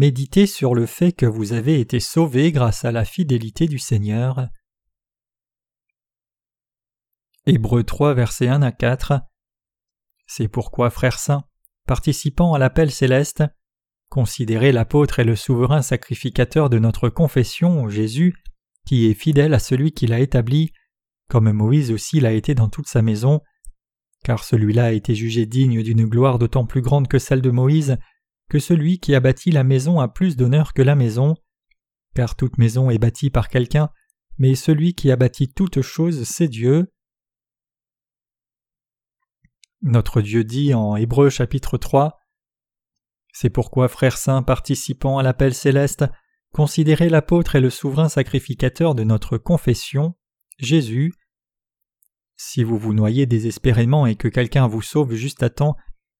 Méditez sur le fait que vous avez été sauvés grâce à la fidélité du Seigneur. Hébreux 3, versets 1 à 4. C'est pourquoi, frères saints, participant à l'appel céleste, considérez l'apôtre et le souverain sacrificateur de notre confession, Jésus, qui est fidèle à celui qui l'a établi, comme Moïse aussi l'a été dans toute sa maison, car celui-là a été jugé digne d'une gloire d'autant plus grande que celle de Moïse, que celui qui a bâti la maison a plus d'honneur que la maison, car toute maison est bâtie par quelqu'un, mais celui qui a bâti toute chose, c'est Dieu. Notre Dieu dit en Hébreu chapitre 3 C'est pourquoi, frères saints participant à l'appel céleste, considérez l'apôtre et le souverain sacrificateur de notre confession, Jésus. Si vous vous noyez désespérément et que quelqu'un vous sauve juste à temps,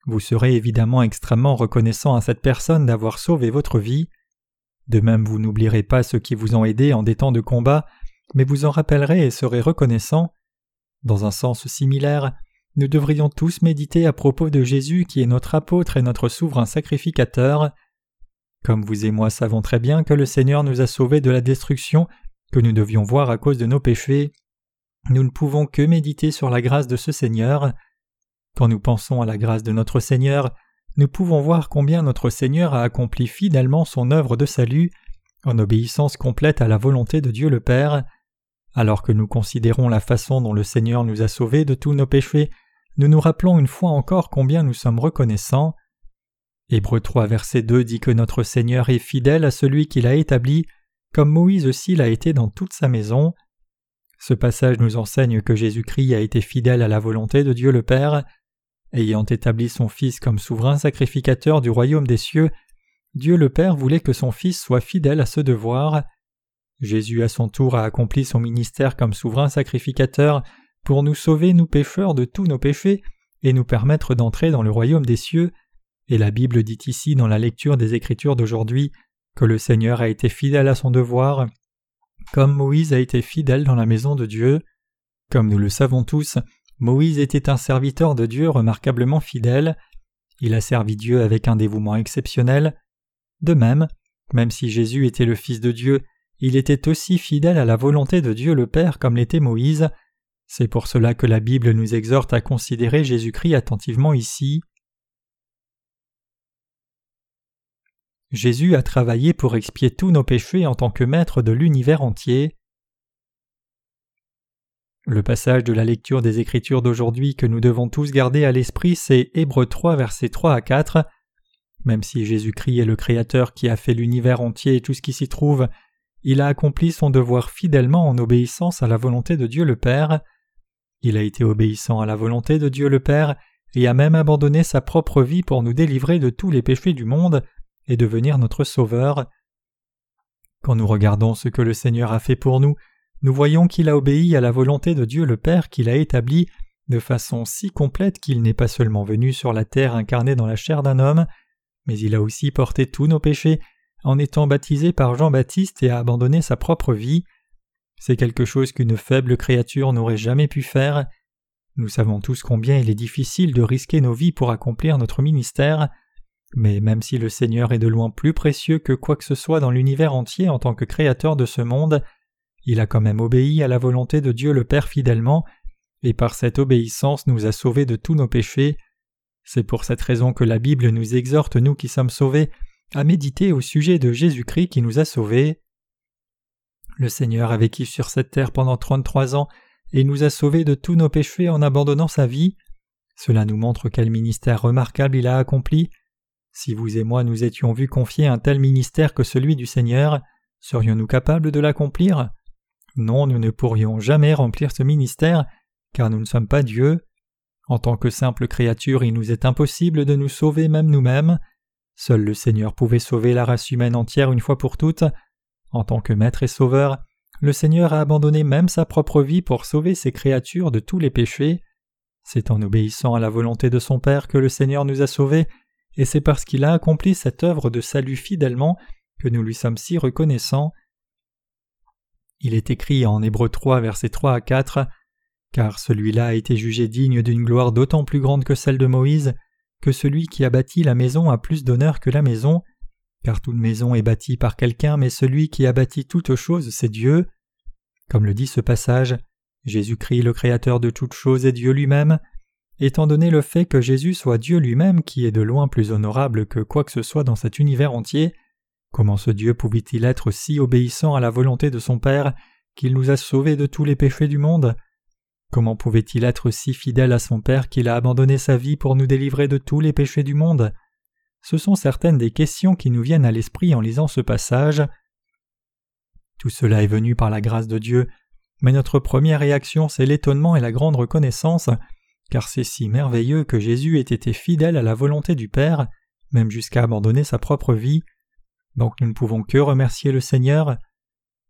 vous serez évidemment extrêmement reconnaissant à cette personne d'avoir sauvé votre vie. De même, vous n'oublierez pas ceux qui vous ont aidé en des temps de combat, mais vous en rappellerez et serez reconnaissant. Dans un sens similaire, nous devrions tous méditer à propos de Jésus qui est notre apôtre et notre souverain sacrificateur. Comme vous et moi savons très bien que le Seigneur nous a sauvés de la destruction que nous devions voir à cause de nos péchés, nous ne pouvons que méditer sur la grâce de ce Seigneur. Quand nous pensons à la grâce de notre Seigneur, nous pouvons voir combien notre Seigneur a accompli fidèlement son œuvre de salut, en obéissance complète à la volonté de Dieu le Père. Alors que nous considérons la façon dont le Seigneur nous a sauvés de tous nos péchés, nous nous rappelons une fois encore combien nous sommes reconnaissants. Hébreu 3 verset 2 dit que notre Seigneur est fidèle à celui qui l'a établi, comme Moïse aussi l'a été dans toute sa maison. Ce passage nous enseigne que Jésus-Christ a été fidèle à la volonté de Dieu le Père. Ayant établi son Fils comme souverain sacrificateur du royaume des cieux, Dieu le Père voulait que son Fils soit fidèle à ce devoir. Jésus à son tour a accompli son ministère comme souverain sacrificateur pour nous sauver, nous pécheurs, de tous nos péchés et nous permettre d'entrer dans le royaume des cieux, et la Bible dit ici dans la lecture des Écritures d'aujourd'hui que le Seigneur a été fidèle à son devoir, comme Moïse a été fidèle dans la maison de Dieu. Comme nous le savons tous, Moïse était un serviteur de Dieu remarquablement fidèle. Il a servi Dieu avec un dévouement exceptionnel. De même, même si Jésus était le Fils de Dieu, il était aussi fidèle à la volonté de Dieu le Père comme l'était Moïse. C'est pour cela que la Bible nous exhorte à considérer Jésus-Christ attentivement ici. Jésus a travaillé pour expier tous nos péchés en tant que maître de l'univers entier. Le passage de la lecture des Écritures d'aujourd'hui que nous devons tous garder à l'esprit, c'est Hébreux 3, versets 3 à 4. Même si Jésus-Christ est le Créateur qui a fait l'univers entier et tout ce qui s'y trouve, il a accompli son devoir fidèlement en obéissance à la volonté de Dieu le Père. Il a été obéissant à la volonté de Dieu le Père et a même abandonné sa propre vie pour nous délivrer de tous les péchés du monde et devenir notre Sauveur. Quand nous regardons ce que le Seigneur a fait pour nous, nous voyons qu'il a obéi à la volonté de Dieu le Père qu'il a établie de façon si complète qu'il n'est pas seulement venu sur la terre incarné dans la chair d'un homme, mais il a aussi porté tous nos péchés en étant baptisé par Jean-Baptiste et a abandonné sa propre vie. C'est quelque chose qu'une faible créature n'aurait jamais pu faire. Nous savons tous combien il est difficile de risquer nos vies pour accomplir notre ministère, mais même si le Seigneur est de loin plus précieux que quoi que ce soit dans l'univers entier en tant que créateur de ce monde, il a quand même obéi à la volonté de Dieu le Père fidèlement, et par cette obéissance nous a sauvés de tous nos péchés. C'est pour cette raison que la Bible nous exhorte, nous qui sommes sauvés, à méditer au sujet de Jésus-Christ qui nous a sauvés. Le Seigneur a vécu sur cette terre pendant trente-trois ans et nous a sauvés de tous nos péchés en abandonnant sa vie. Cela nous montre quel ministère remarquable il a accompli. Si vous et moi nous étions vus confier un tel ministère que celui du Seigneur, serions-nous capables de l'accomplir? Non, nous ne pourrions jamais remplir ce ministère, car nous ne sommes pas Dieu. En tant que simple créature, il nous est impossible de nous sauver même nous-mêmes. Seul le Seigneur pouvait sauver la race humaine entière une fois pour toutes. En tant que Maître et Sauveur, le Seigneur a abandonné même sa propre vie pour sauver ses créatures de tous les péchés. C'est en obéissant à la volonté de son Père que le Seigneur nous a sauvés, et c'est parce qu'il a accompli cette œuvre de salut fidèlement que nous lui sommes si reconnaissants. Il est écrit en Hébreux 3, versets 3 à 4 Car celui-là a été jugé digne d'une gloire d'autant plus grande que celle de Moïse, que celui qui a bâti la maison a plus d'honneur que la maison, car toute maison est bâtie par quelqu'un, mais celui qui a bâti toutes choses, c'est Dieu. Comme le dit ce passage, Jésus-Christ, le Créateur de toutes choses, est Dieu lui-même. Étant donné le fait que Jésus soit Dieu lui-même, qui est de loin plus honorable que quoi que ce soit dans cet univers entier, comment ce Dieu pouvait-il être si obéissant à la volonté de son Père qu'il nous a sauvés de tous les péchés du monde? Comment pouvait-il être si fidèle à son Père qu'il a abandonné sa vie pour nous délivrer de tous les péchés du monde? Ce sont certaines des questions qui nous viennent à l'esprit en lisant ce passage. Tout cela est venu par la grâce de Dieu, mais notre première réaction c'est l'étonnement et la grande reconnaissance, car c'est si merveilleux que Jésus ait été fidèle à la volonté du Père, même jusqu'à abandonner sa propre vie. Donc nous ne pouvons que remercier le Seigneur.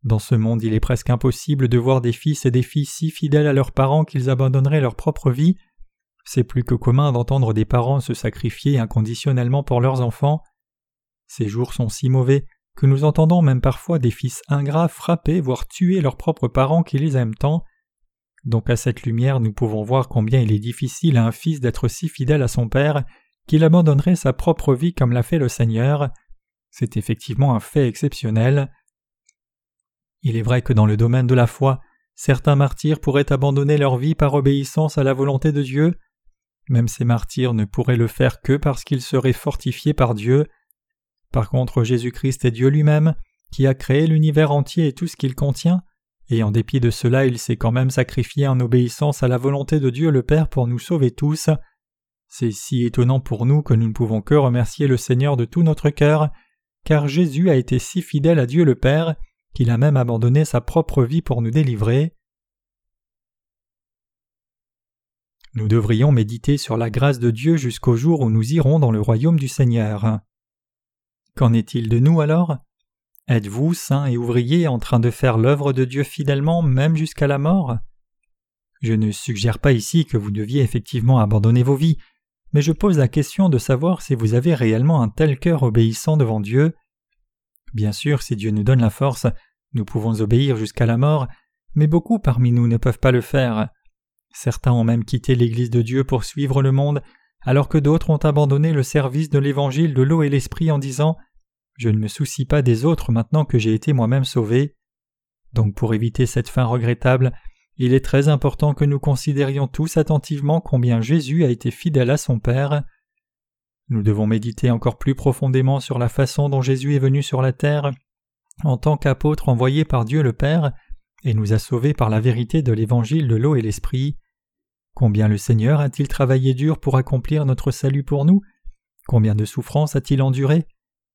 Dans ce monde, il est presque impossible de voir des fils et des filles si fidèles à leurs parents qu'ils abandonneraient leur propre vie. C'est plus que commun d'entendre des parents se sacrifier inconditionnellement pour leurs enfants. Ces jours sont si mauvais que nous entendons même parfois des fils ingrats frapper, voire tuer leurs propres parents qui les aiment tant. Donc à cette lumière nous pouvons voir combien il est difficile à un fils d'être si fidèle à son père qu'il abandonnerait sa propre vie comme l'a fait le Seigneur. C'est effectivement un fait exceptionnel. Il est vrai que dans le domaine de la foi, certains martyrs pourraient abandonner leur vie par obéissance à la volonté de Dieu. Même ces martyrs ne pourraient le faire que parce qu'ils seraient fortifiés par Dieu. Par contre, Jésus-Christ est Dieu lui-même, qui a créé l'univers entier et tout ce qu'il contient, et en dépit de cela il s'est quand même sacrifié en obéissance à la volonté de Dieu le Père pour nous sauver tous. C'est si étonnant pour nous que nous ne pouvons que remercier le Seigneur de tout notre cœur, car Jésus a été si fidèle à Dieu le Père qu'il a même abandonné sa propre vie pour nous délivrer. Nous devrions méditer sur la grâce de Dieu jusqu'au jour où nous irons dans le royaume du Seigneur. Qu'en est-il de nous alors? Êtes-vous, saints et ouvriers, en train de faire l'œuvre de Dieu fidèlement même jusqu'à la mort? Je ne suggère pas ici que vous deviez effectivement abandonner vos vies, mais je pose la question de savoir si vous avez réellement un tel cœur obéissant devant Dieu. Bien sûr, si Dieu nous donne la force, nous pouvons obéir jusqu'à la mort, mais beaucoup parmi nous ne peuvent pas le faire. Certains ont même quitté l'Église de Dieu pour suivre le monde, alors que d'autres ont abandonné le service de l'Évangile de l'eau et l'Esprit en disant Je ne me soucie pas des autres maintenant que j'ai été moi-même sauvé. Donc pour éviter cette fin regrettable, il est très important que nous considérions tous attentivement combien Jésus a été fidèle à son Père. Nous devons méditer encore plus profondément sur la façon dont Jésus est venu sur la terre en tant qu'apôtre envoyé par Dieu le Père et nous a sauvés par la vérité de l'évangile de l'eau et l'esprit. Combien le Seigneur a-t-il travaillé dur pour accomplir notre salut pour nous? Combien de souffrances a-t-il enduré?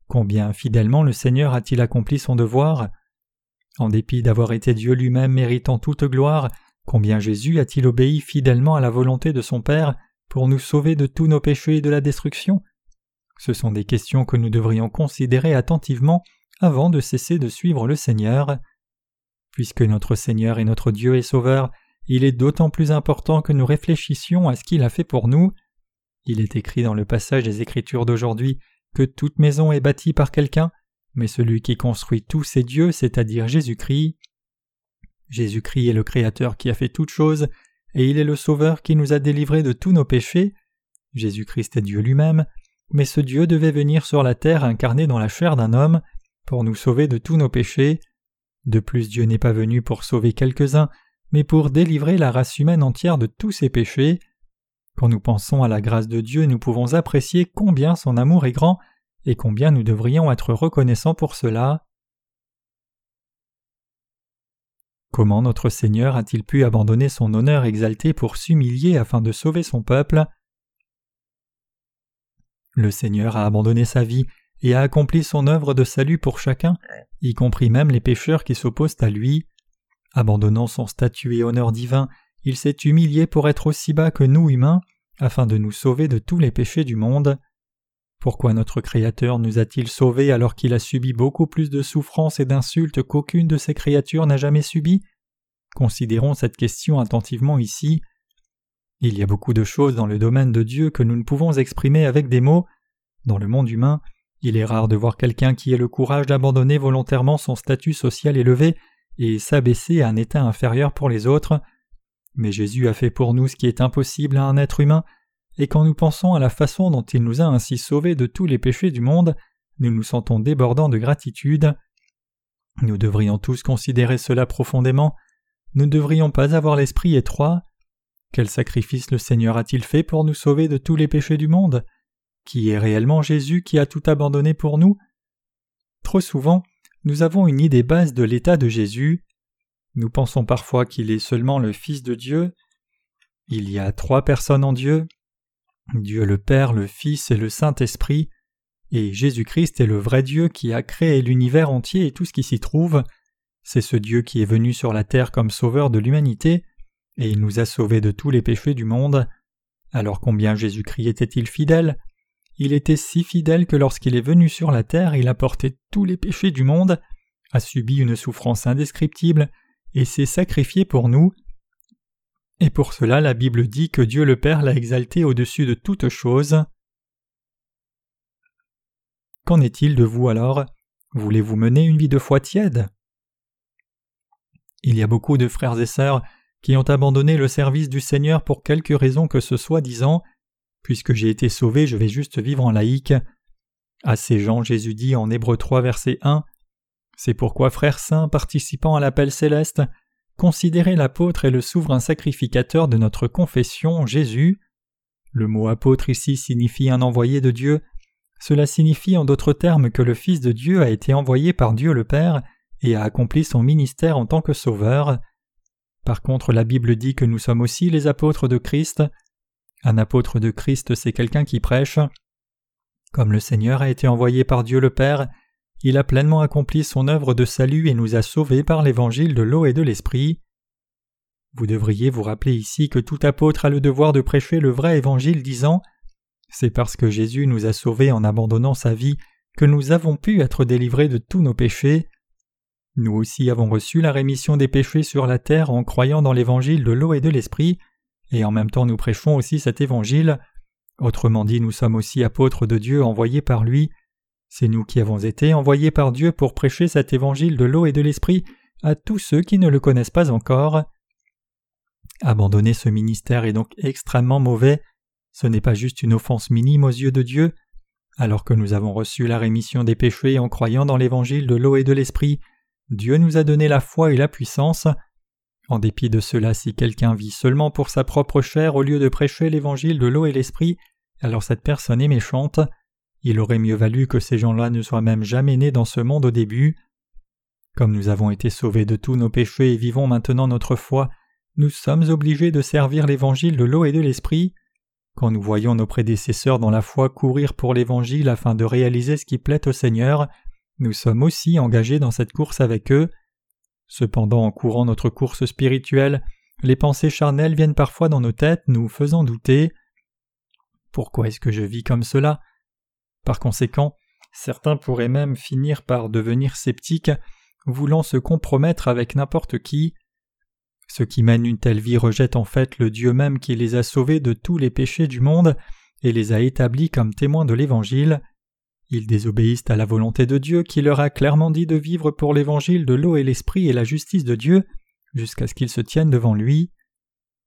Combien fidèlement le Seigneur a-t-il accompli son devoir? En dépit d'avoir été Dieu lui-même méritant toute gloire, combien Jésus a-t-il obéi fidèlement à la volonté de son Père pour nous sauver de tous nos péchés et de la destruction? Ce sont des questions que nous devrions considérer attentivement avant de cesser de suivre le Seigneur. Puisque notre Seigneur est notre Dieu et Sauveur, il est d'autant plus important que nous réfléchissions à ce qu'il a fait pour nous. Il est écrit dans le passage des Écritures d'aujourd'hui que toute maison est bâtie par quelqu'un, mais celui qui construit tout c'est Dieu, c'est-à-dire Jésus-Christ. Jésus-Christ est le Créateur qui a fait toutes choses, et il est le Sauveur qui nous a délivrés de tous nos péchés. Jésus-Christ est Dieu lui-même, mais ce Dieu devait venir sur la terre incarné dans la chair d'un homme pour nous sauver de tous nos péchés. De plus Dieu n'est pas venu pour sauver quelques-uns, mais pour délivrer la race humaine entière de tous ses péchés. Quand nous pensons à la grâce de Dieu, nous pouvons apprécier combien son amour est grand et combien nous devrions être reconnaissants pour cela. Comment notre Seigneur a-t-il pu abandonner son honneur exalté pour s'humilier afin de sauver son peuple? Le Seigneur a abandonné sa vie et a accompli son œuvre de salut pour chacun, y compris même les pécheurs qui s'opposent à lui. Abandonnant son statut et honneur divin, il s'est humilié pour être aussi bas que nous humains, afin de nous sauver de tous les péchés du monde. Pourquoi notre Créateur nous a-t-il sauvés alors qu'il a subi beaucoup plus de souffrances et d'insultes qu'aucune de ses créatures n'a jamais subi? Considérons cette question attentivement ici. Il y a beaucoup de choses dans le domaine de Dieu que nous ne pouvons exprimer avec des mots. Dans le monde humain, il est rare de voir quelqu'un qui ait le courage d'abandonner volontairement son statut social élevé et s'abaisser à un état inférieur pour les autres. Mais Jésus a fait pour nous ce qui est impossible à un être humain, et quand nous pensons à la façon dont il nous a ainsi sauvés de tous les péchés du monde, nous nous sentons débordants de gratitude. Nous devrions tous considérer cela profondément. Nous ne devrions pas avoir l'esprit étroit. Quel sacrifice le Seigneur a-t-il fait pour nous sauver de tous les péchés du monde? Qui est réellement Jésus qui a tout abandonné pour nous? Trop souvent, nous avons une idée basse de l'état de Jésus. Nous pensons parfois qu'il est seulement le Fils de Dieu. Il y a trois personnes en Dieu, Dieu le Père, le Fils et le Saint-Esprit, et Jésus-Christ est le vrai Dieu qui a créé l'univers entier et tout ce qui s'y trouve. C'est ce Dieu qui est venu sur la terre comme sauveur de l'humanité, et il nous a sauvés de tous les péchés du monde. Alors combien Jésus-Christ était-il fidèle? Il était si fidèle que lorsqu'il est venu sur la terre, il a porté tous les péchés du monde, a subi une souffrance indescriptible, et s'est sacrifié pour nous, et pour cela la Bible dit que Dieu le Père l'a exalté au-dessus de toute chose. Qu'en est-il de vous alors? Voulez-vous mener une vie de foi tiède? Il y a beaucoup de frères et sœurs qui ont abandonné le service du Seigneur pour quelque raison que ce soit, disant Puisque j'ai été sauvé, je vais juste vivre en laïque. À ces gens, Jésus dit en Hébreu 3, verset 1 C'est pourquoi, frères saints, participant à l'appel céleste, Considérez l'apôtre et le souverain sacrificateur de notre confession, Jésus. Le mot apôtre ici signifie un envoyé de Dieu. Cela signifie en d'autres termes que le Fils de Dieu a été envoyé par Dieu le Père et a accompli son ministère en tant que sauveur. Par contre, la Bible dit que nous sommes aussi les apôtres de Christ. Un apôtre de Christ, c'est quelqu'un qui prêche. Comme le Seigneur a été envoyé par Dieu le Père, il a pleinement accompli son œuvre de salut et nous a sauvés par l'évangile de l'eau et de l'esprit. Vous devriez vous rappeler ici que tout apôtre a le devoir de prêcher le vrai évangile disant C'est parce que Jésus nous a sauvés en abandonnant sa vie que nous avons pu être délivrés de tous nos péchés. Nous aussi avons reçu la rémission des péchés sur la terre en croyant dans l'évangile de l'eau et de l'esprit, et en même temps nous prêchons aussi cet évangile. Autrement dit, nous sommes aussi apôtres de Dieu envoyés par lui. C'est nous qui avons été envoyés par Dieu pour prêcher cet évangile de l'eau et de l'esprit à tous ceux qui ne le connaissent pas encore. Abandonner ce ministère est donc extrêmement mauvais. Ce n'est pas juste une offense minime aux yeux de Dieu. Alors que nous avons reçu la rémission des péchés en croyant dans l'évangile de l'eau et de l'esprit, Dieu nous a donné la foi et la puissance. En dépit de cela, si quelqu'un vit seulement pour sa propre chair au lieu de prêcher l'évangile de l'eau et l'esprit, alors cette personne est méchante. Il aurait mieux valu que ces gens-là ne soient même jamais nés dans ce monde au début. Comme nous avons été sauvés de tous nos péchés et vivons maintenant notre foi, nous sommes obligés de servir l'évangile de l'eau et de l'esprit. Quand nous voyons nos prédécesseurs dans la foi courir pour l'évangile afin de réaliser ce qui plaît au Seigneur, nous sommes aussi engagés dans cette course avec eux. Cependant, en courant notre course spirituelle, les pensées charnelles viennent parfois dans nos têtes, nous faisant douter. Pourquoi est-ce que je vis comme cela? Par conséquent, certains pourraient même finir par devenir sceptiques, voulant se compromettre avec n'importe qui. Ceux qui mènent une telle vie rejettent en fait le Dieu même qui les a sauvés de tous les péchés du monde et les a établis comme témoins de l'Évangile. Ils désobéissent à la volonté de Dieu qui leur a clairement dit de vivre pour l'Évangile de l'eau et l'Esprit et la justice de Dieu jusqu'à ce qu'ils se tiennent devant lui.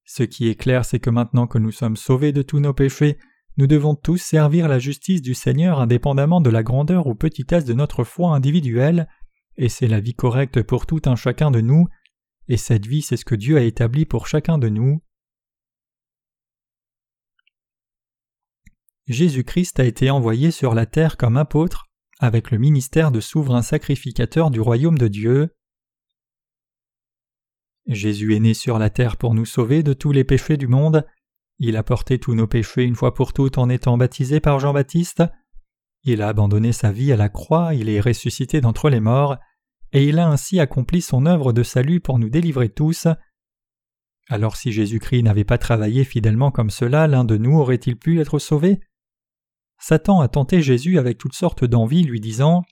Ce qui est clair, c'est que maintenant que nous sommes sauvés de tous nos péchés, nous devons tous servir la justice du Seigneur indépendamment de la grandeur ou petitesse de notre foi individuelle, et c'est la vie correcte pour tout un chacun de nous, et cette vie c'est ce que Dieu a établi pour chacun de nous. Jésus-Christ a été envoyé sur la terre comme apôtre, avec le ministère de souverain sacrificateur du royaume de Dieu. Jésus est né sur la terre pour nous sauver de tous les péchés du monde, il a porté tous nos péchés une fois pour toutes en étant baptisé par Jean-Baptiste. Il a abandonné sa vie à la croix, il est ressuscité d'entre les morts, et il a ainsi accompli son œuvre de salut pour nous délivrer tous. Alors si Jésus-Christ n'avait pas travaillé fidèlement comme cela, l'un de nous aurait-il pu être sauvé? Satan a tenté Jésus avec toutes sortes d'envies, lui disant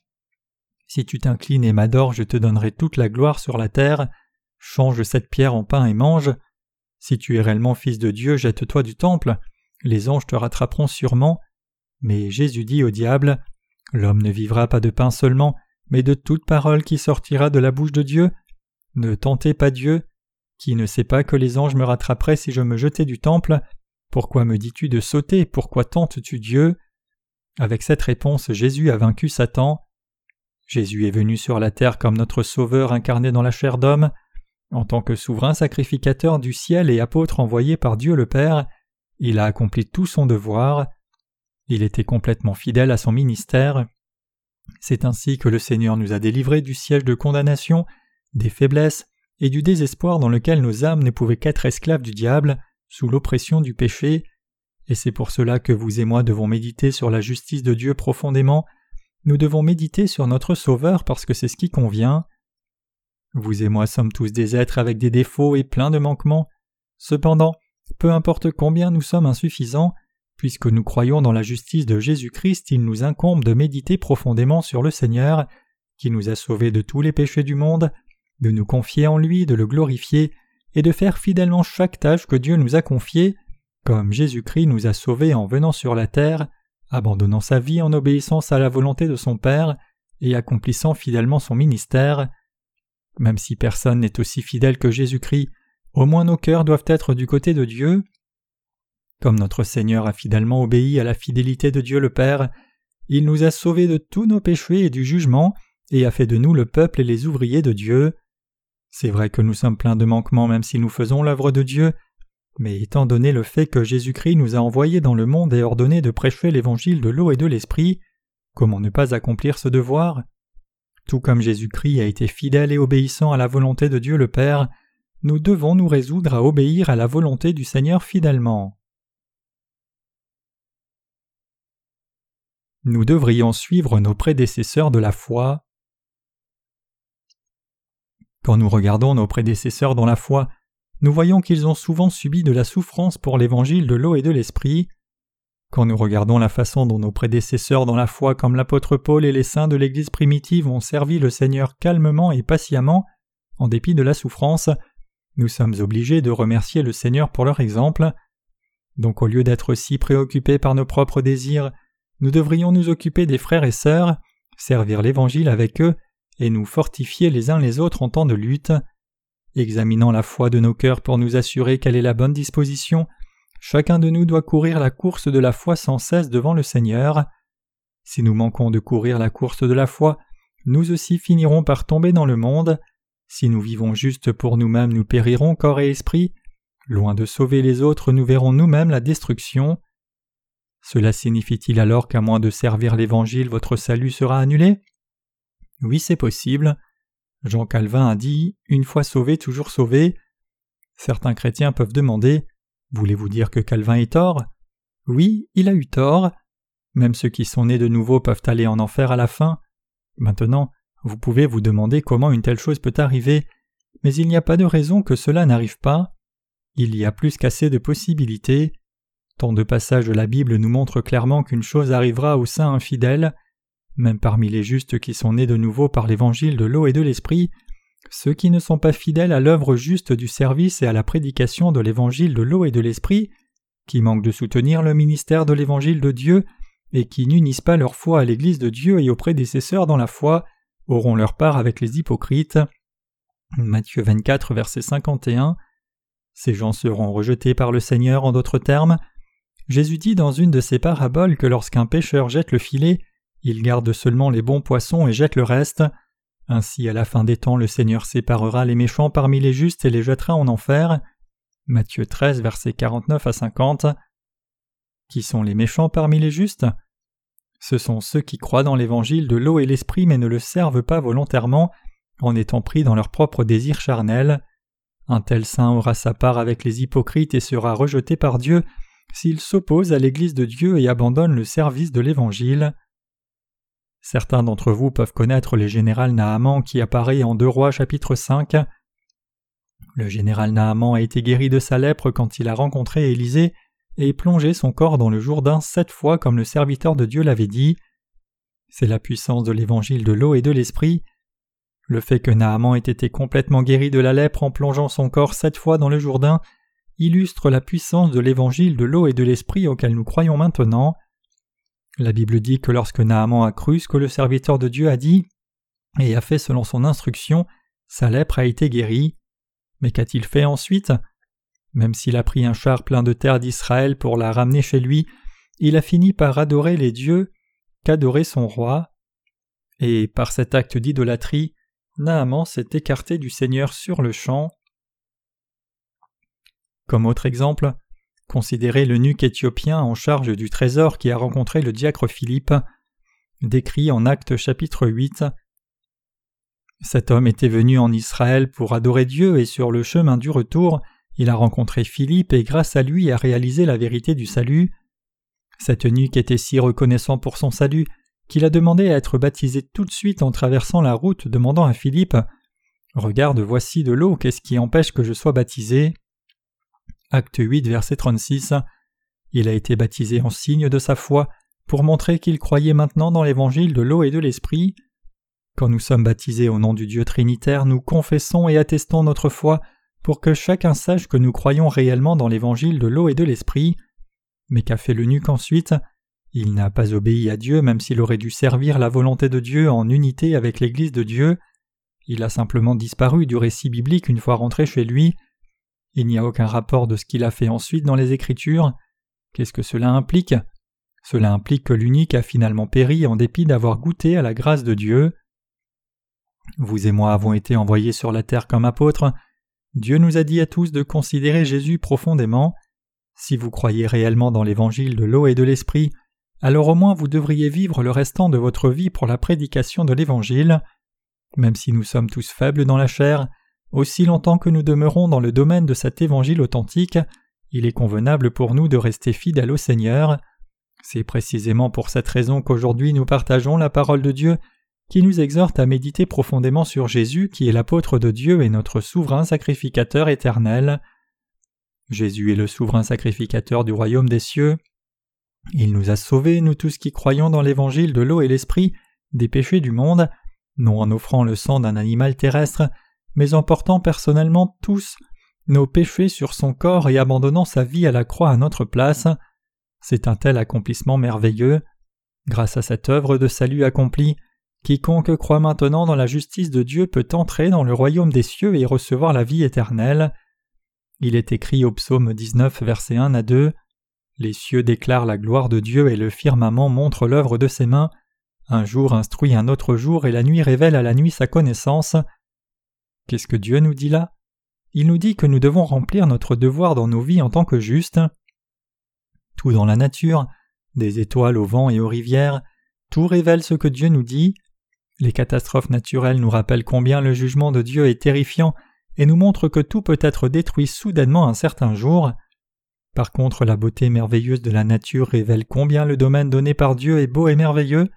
Si tu t'inclines et m'adores, je te donnerai toute la gloire sur la terre. Change cette pierre en pain et mange. Si tu es réellement fils de Dieu, jette-toi du temple, les anges te rattraperont sûrement. Mais Jésus dit au diable L'homme ne vivra pas de pain seulement, mais de toute parole qui sortira de la bouche de Dieu. Ne tentez pas Dieu. Qui ne sait pas que les anges me rattraperaient si je me jetais du temple? Pourquoi me dis-tu de sauter? Pourquoi tentes-tu Dieu? Avec cette réponse, Jésus a vaincu Satan. Jésus est venu sur la terre comme notre Sauveur incarné dans la chair d'homme. En tant que souverain sacrificateur du ciel et apôtre envoyé par Dieu le Père, il a accompli tout son devoir. Il était complètement fidèle à son ministère. C'est ainsi que le Seigneur nous a délivrés du siège de condamnation, des faiblesses et du désespoir dans lequel nos âmes ne pouvaient qu'être esclaves du diable, sous l'oppression du péché, et c'est pour cela que vous et moi devons méditer sur la justice de Dieu profondément, nous devons méditer sur notre Sauveur parce que c'est ce qui convient. Vous et moi sommes tous des êtres avec des défauts et pleins de manquements. Cependant, peu importe combien nous sommes insuffisants, puisque nous croyons dans la justice de Jésus-Christ, il nous incombe de méditer profondément sur le Seigneur, qui nous a sauvés de tous les péchés du monde, de nous confier en lui, de le glorifier, et de faire fidèlement chaque tâche que Dieu nous a confiée, comme Jésus-Christ nous a sauvés en venant sur la terre, abandonnant sa vie en obéissance à la volonté de son Père et accomplissant fidèlement son ministère. Même si personne n'est aussi fidèle que Jésus-Christ, au moins nos cœurs doivent être du côté de Dieu. Comme notre Seigneur a fidèlement obéi à la fidélité de Dieu le Père, il nous a sauvés de tous nos péchés et du jugement, et a fait de nous le peuple et les ouvriers de Dieu. C'est vrai que nous sommes pleins de manquements même si nous faisons l'œuvre de Dieu, mais étant donné le fait que Jésus-Christ nous a envoyés dans le monde et ordonné de prêcher l'évangile de l'eau et de l'esprit, comment ne pas accomplir ce devoir? Tout comme Jésus-Christ a été fidèle et obéissant à la volonté de Dieu le Père, nous devons nous résoudre à obéir à la volonté du Seigneur fidèlement. Nous devrions suivre nos prédécesseurs de la foi. Quand nous regardons nos prédécesseurs dans la foi, nous voyons qu'ils ont souvent subi de la souffrance pour l'évangile de l'eau et de l'esprit. Quand nous regardons la façon dont nos prédécesseurs dans la foi comme l'apôtre Paul et les saints de l'Église primitive ont servi le Seigneur calmement et patiemment, en dépit de la souffrance, nous sommes obligés de remercier le Seigneur pour leur exemple. Donc au lieu d'être si préoccupés par nos propres désirs, nous devrions nous occuper des frères et sœurs, servir l'Évangile avec eux et nous fortifier les uns les autres en temps de lutte. Examinant la foi de nos cœurs pour nous assurer quelle est la bonne disposition, chacun de nous doit courir la course de la foi sans cesse devant le Seigneur. Si nous manquons de courir la course de la foi, nous aussi finirons par tomber dans le monde. Si nous vivons juste pour nous-mêmes, nous périrons corps et esprit. Loin de sauver les autres, nous verrons nous-mêmes la destruction. Cela signifie-t-il alors qu'à moins de servir l'Évangile, votre salut sera annulé? Oui, c'est possible. Jean Calvin a dit Une fois sauvé, toujours sauvé. Certains chrétiens peuvent demander Voulez-vous dire que Calvin est tort? Oui, il a eu tort. Même ceux qui sont nés de nouveau peuvent aller en enfer à la fin. Maintenant, vous pouvez vous demander comment une telle chose peut arriver, mais il n'y a pas de raison que cela n'arrive pas. Il y a plus qu'assez de possibilités. Tant de passages de la Bible nous montrent clairement qu'une chose arrivera aux saints infidèles. Même parmi les justes qui sont nés de nouveau par l'évangile de l'eau et de l'esprit, ceux qui ne sont pas fidèles à l'œuvre juste du service et à la prédication de l'évangile de l'eau et de l'esprit, qui manquent de soutenir le ministère de l'évangile de Dieu, et qui n'unissent pas leur foi à l'Église de Dieu et aux prédécesseurs dans la foi, auront leur part avec les hypocrites. Matthieu 24, verset 51. Ces gens seront rejetés par le Seigneur en d'autres termes. Jésus dit dans une de ses paraboles que lorsqu'un pêcheur jette le filet, il garde seulement les bons poissons et jette le reste. Ainsi, à la fin des temps, le Seigneur séparera les méchants parmi les justes et les jettera en enfer. Matthieu 13, versets 49 à 50. Qui sont les méchants parmi les justes? Ce sont ceux qui croient dans l'évangile de l'eau et l'esprit mais ne le servent pas volontairement, en étant pris dans leurs propres désirs charnels. Un tel saint aura sa part avec les hypocrites et sera rejeté par Dieu s'il s'oppose à l'Église de Dieu et abandonne le service de l'Évangile. Certains d'entre vous peuvent connaître le général Naaman qui apparaît en Deux Rois chapitre 5. Le général Naaman a été guéri de sa lèpre quand il a rencontré Élisée et plongé son corps dans le Jourdain sept fois comme le serviteur de Dieu l'avait dit. C'est la puissance de l'évangile de l'eau et de l'esprit. Le fait que Naaman ait été complètement guéri de la lèpre en plongeant son corps sept fois dans le Jourdain illustre la puissance de l'évangile de l'eau et de l'esprit auquel nous croyons maintenant. La Bible dit que lorsque Naaman a cru ce que le serviteur de Dieu a dit et a fait selon son instruction, sa lèpre a été guérie. Mais qu'a-t-il fait ensuite? Même s'il a pris un char plein de terre d'Israël pour la ramener chez lui, il a fini par adorer les dieux qu'adorer son roi. Et par cet acte d'idolâtrie, Naaman s'est écarté du Seigneur sur le champ. Comme autre exemple, considérez l'eunuque éthiopien en charge du trésor qui a rencontré le diacre Philippe, décrit en Actes chapitre 8. Cet homme était venu en Israël pour adorer Dieu et sur le chemin du retour, il a rencontré Philippe et grâce à lui a réalisé la vérité du salut. Cet eunuque était si reconnaissant pour son salut qu'il a demandé à être baptisé tout de suite en traversant la route, demandant à Philippe Regarde, voici de l'eau, qu'est-ce qui empêche que je sois baptisé? Acte 8, verset 36. Il a été baptisé en signe de sa foi pour montrer qu'il croyait maintenant dans l'évangile de l'eau et de l'esprit. Quand nous sommes baptisés au nom du Dieu Trinitaire, nous confessons et attestons notre foi pour que chacun sache que nous croyons réellement dans l'évangile de l'eau et de l'esprit. Mais qu'a fait l'eunuque ensuite? Il n'a pas obéi à Dieu même s'il aurait dû servir la volonté de Dieu en unité avec l'Église de Dieu. Il a simplement disparu du récit biblique une fois rentré chez lui. Il n'y a aucun rapport de ce qu'il a fait ensuite dans les Écritures. Qu'est-ce que cela implique? Cela implique que l'unique a finalement péri en dépit d'avoir goûté à la grâce de Dieu. Vous et moi avons été envoyés sur la terre comme apôtres. Dieu nous a dit à tous de considérer Jésus profondément. Si vous croyez réellement dans l'évangile de l'eau et de l'esprit, alors au moins vous devriez vivre le restant de votre vie pour la prédication de l'évangile. Même si nous sommes tous faibles dans la chair, aussi longtemps que nous demeurons dans le domaine de cet évangile authentique, il est convenable pour nous de rester fidèles au Seigneur. C'est précisément pour cette raison qu'aujourd'hui nous partageons la parole de Dieu qui nous exhorte à méditer profondément sur Jésus qui est l'apôtre de Dieu et notre souverain sacrificateur éternel. Jésus est le souverain sacrificateur du royaume des cieux. Il nous a sauvés, nous tous qui croyons dans l'évangile de l'eau et l'esprit, des péchés du monde, non en offrant le sang d'un animal terrestre, mais en portant personnellement tous nos péchés sur son corps et abandonnant sa vie à la croix à notre place. C'est un tel accomplissement merveilleux. Grâce à cette œuvre de salut accomplie, quiconque croit maintenant dans la justice de Dieu peut entrer dans le royaume des cieux et recevoir la vie éternelle. Il est écrit au psaume 19, verset 1 à 2 Les cieux déclarent la gloire de Dieu et le firmament montre l'œuvre de ses mains. Un jour instruit un autre jour et la nuit révèle à la nuit sa connaissance. Qu'est-ce que Dieu nous dit là? Il nous dit que nous devons remplir notre devoir dans nos vies en tant que justes. Tout dans la nature, des étoiles au vent et aux rivières, tout révèle ce que Dieu nous dit. Les catastrophes naturelles nous rappellent combien le jugement de Dieu est terrifiant et nous montrent que tout peut être détruit soudainement un certain jour. Par contre, la beauté merveilleuse de la nature révèle combien le domaine donné par Dieu est beau et merveilleux.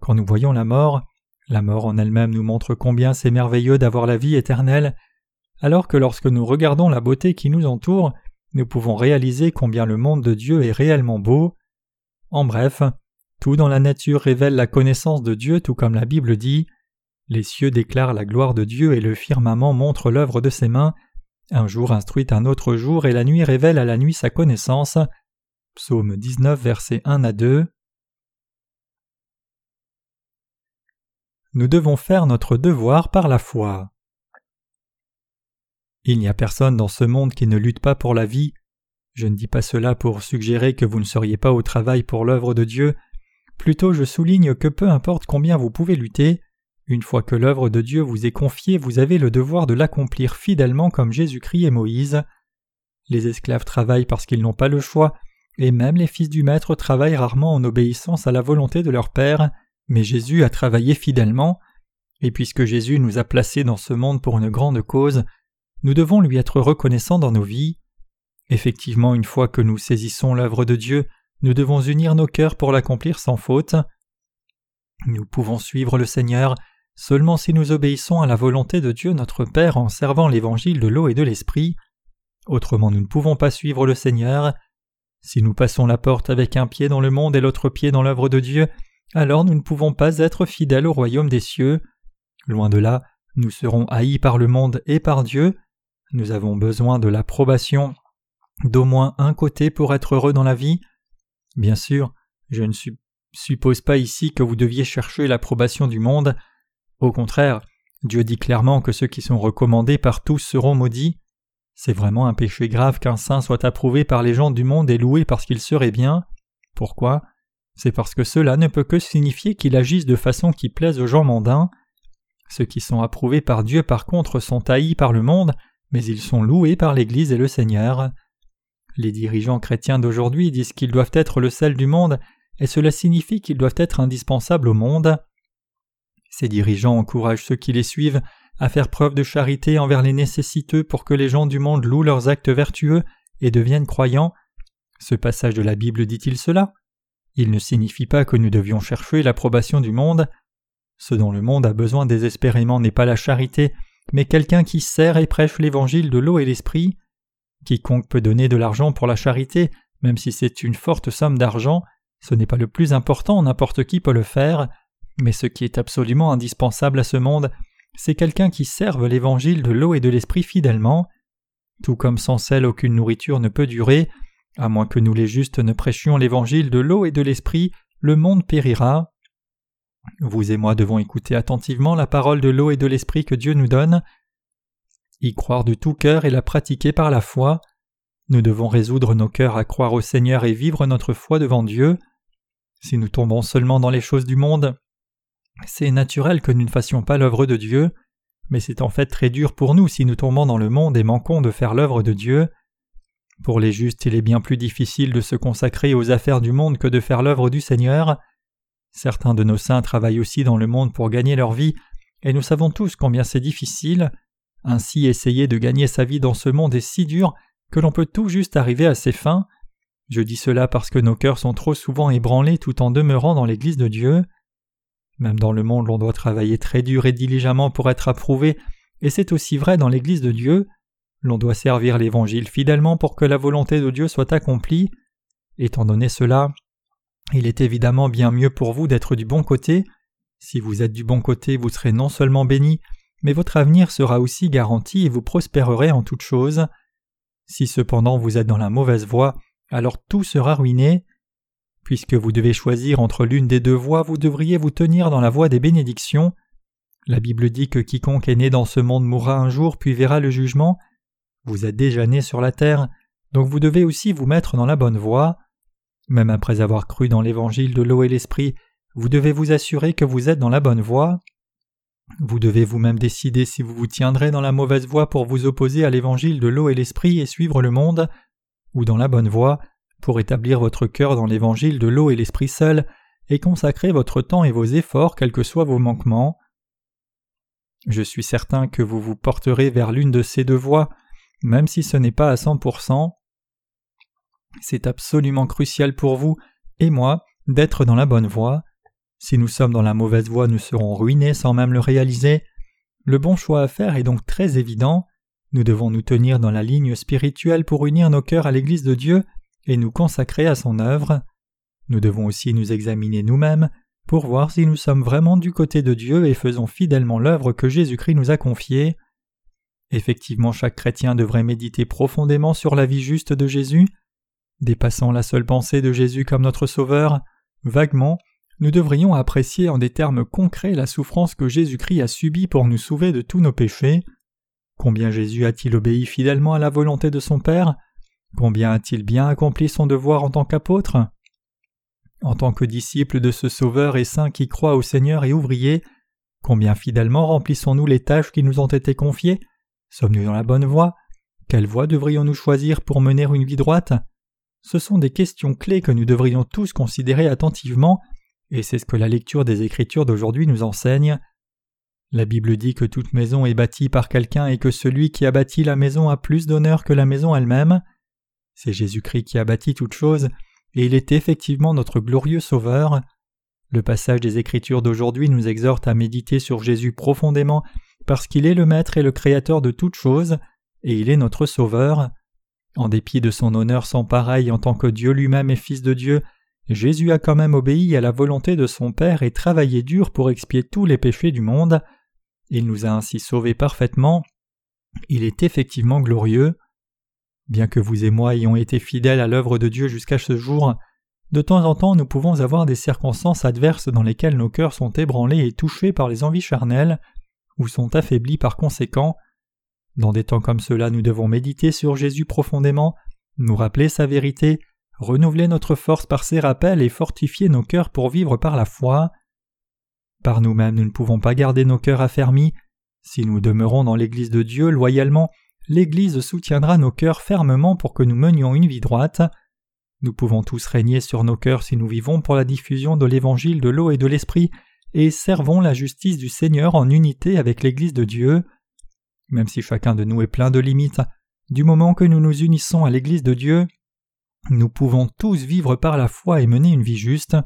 Quand nous voyons la mort, la mort en elle-même nous montre combien c'est merveilleux d'avoir la vie éternelle, alors que lorsque nous regardons la beauté qui nous entoure, nous pouvons réaliser combien le monde de Dieu est réellement beau. En bref, tout dans la nature révèle la connaissance de Dieu tout comme la Bible dit. Les cieux déclarent la gloire de Dieu et le firmament montre l'œuvre de ses mains. Un jour instruit un autre jour et la nuit révèle à la nuit sa connaissance. Psaume 19 versets 1 à 2. Nous devons faire notre devoir par la foi. Il n'y a personne dans ce monde qui ne lutte pas pour la vie. Je ne dis pas cela pour suggérer que vous ne seriez pas au travail pour l'œuvre de Dieu, plutôt je souligne que peu importe combien vous pouvez lutter, une fois que l'œuvre de Dieu vous est confiée, vous avez le devoir de l'accomplir fidèlement comme Jésus-Christ et Moïse. Les esclaves travaillent parce qu'ils n'ont pas le choix, et même les fils du Maître travaillent rarement en obéissance à la volonté de leur Père. Mais Jésus a travaillé fidèlement, et puisque Jésus nous a placés dans ce monde pour une grande cause, nous devons lui être reconnaissants dans nos vies. Effectivement, une fois que nous saisissons l'œuvre de Dieu, nous devons unir nos cœurs pour l'accomplir sans faute. Nous pouvons suivre le Seigneur seulement si nous obéissons à la volonté de Dieu notre Père en servant l'évangile de l'eau et de l'esprit. Autrement nous ne pouvons pas suivre le Seigneur. Si nous passons la porte avec un pied dans le monde et l'autre pied dans l'œuvre de Dieu, alors nous ne pouvons pas être fidèles au royaume des cieux. Loin de là, nous serons haïs par le monde et par Dieu. Nous avons besoin de l'approbation d'au moins un côté pour être heureux dans la vie. Bien sûr, je ne suppose pas ici que vous deviez chercher l'approbation du monde. Au contraire, Dieu dit clairement que ceux qui sont recommandés par tous seront maudits. C'est vraiment un péché grave qu'un saint soit approuvé par les gens du monde et loué parce qu'il serait bien. Pourquoi? C'est parce que cela ne peut que signifier qu'il agisse de façon qui plaise aux gens mondains. Ceux qui sont approuvés par Dieu par contre sont haïs par le monde, mais ils sont loués par l'Église et le Seigneur. Les dirigeants chrétiens d'aujourd'hui disent qu'ils doivent être le sel du monde, et cela signifie qu'ils doivent être indispensables au monde. Ces dirigeants encouragent ceux qui les suivent à faire preuve de charité envers les nécessiteux pour que les gens du monde louent leurs actes vertueux et deviennent croyants. Ce passage de la Bible dit-il cela? Il ne signifie pas que nous devions chercher l'approbation du monde. Ce dont le monde a besoin désespérément n'est pas la charité, mais quelqu'un qui sert et prêche l'évangile de l'eau et l'esprit. Quiconque peut donner de l'argent pour la charité, même si c'est une forte somme d'argent, ce n'est pas le plus important, n'importe qui peut le faire, mais ce qui est absolument indispensable à ce monde, c'est quelqu'un qui serve l'évangile de l'eau et de l'esprit fidèlement. Tout comme sans sel aucune nourriture ne peut durer, à moins que nous les justes ne prêchions l'évangile de l'eau et de l'esprit, le monde périra. Vous et moi devons écouter attentivement la parole de l'eau et de l'esprit que Dieu nous donne, y croire de tout cœur et la pratiquer par la foi. Nous devons résoudre nos cœurs à croire au Seigneur et vivre notre foi devant Dieu. Si nous tombons seulement dans les choses du monde, c'est naturel que nous ne fassions pas l'œuvre de Dieu, mais c'est en fait très dur pour nous si nous tombons dans le monde et manquons de faire l'œuvre de Dieu. Pour les justes, il est bien plus difficile de se consacrer aux affaires du monde que de faire l'œuvre du Seigneur. Certains de nos saints travaillent aussi dans le monde pour gagner leur vie, et nous savons tous combien c'est difficile. Ainsi essayer de gagner sa vie dans ce monde est si dur que l'on peut tout juste arriver à ses fins. Je dis cela parce que nos cœurs sont trop souvent ébranlés tout en demeurant dans l'Église de Dieu. Même dans le monde l'on doit travailler très dur et diligemment pour être approuvé, et c'est aussi vrai dans l'Église de Dieu. L'on doit servir l'Évangile fidèlement pour que la volonté de Dieu soit accomplie. Étant donné cela, il est évidemment bien mieux pour vous d'être du bon côté. Si vous êtes du bon côté, vous serez non seulement béni, mais votre avenir sera aussi garanti et vous prospérerez en toutes choses. Si cependant vous êtes dans la mauvaise voie, alors tout sera ruiné. Puisque vous devez choisir entre l'une des deux voies, vous devriez vous tenir dans la voie des bénédictions. La Bible dit que quiconque est né dans ce monde mourra un jour puis verra le jugement. Vous êtes déjà né sur la terre, donc vous devez aussi vous mettre dans la bonne voie. Même après avoir cru dans l'évangile de l'eau et l'esprit, vous devez vous assurer que vous êtes dans la bonne voie. Vous devez vous-même décider si vous vous tiendrez dans la mauvaise voie pour vous opposer à l'évangile de l'eau et l'esprit et suivre le monde, ou dans la bonne voie pour établir votre cœur dans l'évangile de l'eau et l'esprit seul, et consacrer votre temps et vos efforts quels que soient vos manquements. Je suis certain que vous vous porterez vers l'une de ces deux voies, même si ce n'est pas à cent pour cent. C'est absolument crucial pour vous et moi d'être dans la bonne voie. Si nous sommes dans la mauvaise voie, nous serons ruinés sans même le réaliser. Le bon choix à faire est donc très évident. Nous devons nous tenir dans la ligne spirituelle pour unir nos cœurs à l'Église de Dieu et nous consacrer à son œuvre. Nous devons aussi nous examiner nous-mêmes pour voir si nous sommes vraiment du côté de Dieu et faisons fidèlement l'œuvre que Jésus-Christ nous a confiée. Effectivement, chaque chrétien devrait méditer profondément sur la vie juste de Jésus. Dépassant la seule pensée de Jésus comme notre Sauveur, vaguement, nous devrions apprécier en des termes concrets la souffrance que Jésus-Christ a subie pour nous sauver de tous nos péchés. Combien Jésus a-t-il obéi fidèlement à la volonté de son Père? Combien a-t-il bien accompli son devoir en tant qu'apôtre? En tant que disciple de ce Sauveur et saint qui croit au Seigneur et ouvrier, combien fidèlement remplissons-nous les tâches qui nous ont été confiées? Sommes-nous dans la bonne voie? Quelle voie devrions-nous choisir pour mener une vie droite? Ce sont des questions clés que nous devrions tous considérer attentivement, et c'est ce que la lecture des Écritures d'aujourd'hui nous enseigne. La Bible dit que toute maison est bâtie par quelqu'un et que celui qui a bâti la maison a plus d'honneur que la maison elle-même. C'est Jésus-Christ qui a bâti toute chose, et il est effectivement notre glorieux Sauveur. Le passage des Écritures d'aujourd'hui nous exhorte à méditer sur Jésus profondément, parce qu'il est le Maître et le Créateur de toutes choses, et il est notre Sauveur. En dépit de son honneur sans pareil en tant que Dieu lui-même et Fils de Dieu, Jésus a quand même obéi à la volonté de son Père et travaillé dur pour expier tous les péchés du monde. Il nous a ainsi sauvés parfaitement. Il est effectivement glorieux. Bien que vous et moi ayons été fidèles à l'œuvre de Dieu jusqu'à ce jour, de temps en temps nous pouvons avoir des circonstances adverses dans lesquelles nos cœurs sont ébranlés et touchés par les envies charnelles, ou sont affaiblis par conséquent. Dans des temps comme cela, nous devons méditer sur Jésus profondément, nous rappeler sa vérité, renouveler notre force par ses rappels et fortifier nos cœurs pour vivre par la foi. Par nous-mêmes nous ne pouvons pas garder nos cœurs affermis. Si nous demeurons dans l'Église de Dieu loyalement, l'Église soutiendra nos cœurs fermement pour que nous menions une vie droite. Nous pouvons tous régner sur nos cœurs si nous vivons pour la diffusion de l'Évangile de l'eau et de l'Esprit et servons la justice du Seigneur en unité avec l'Église de Dieu. Même si chacun de nous est plein de limites, du moment que nous nous unissons à l'Église de Dieu, nous pouvons tous vivre par la foi et mener une vie juste.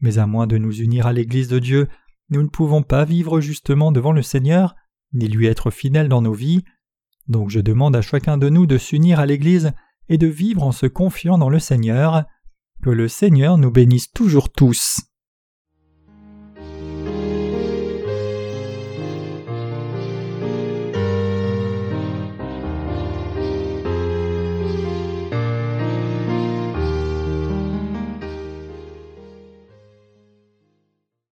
Mais à moins de nous unir à l'Église de Dieu, nous ne pouvons pas vivre justement devant le Seigneur, ni lui être fidèles dans nos vies. Donc je demande à chacun de nous de s'unir à l'Église et de vivre en se confiant dans le Seigneur. Que le Seigneur nous bénisse toujours tous.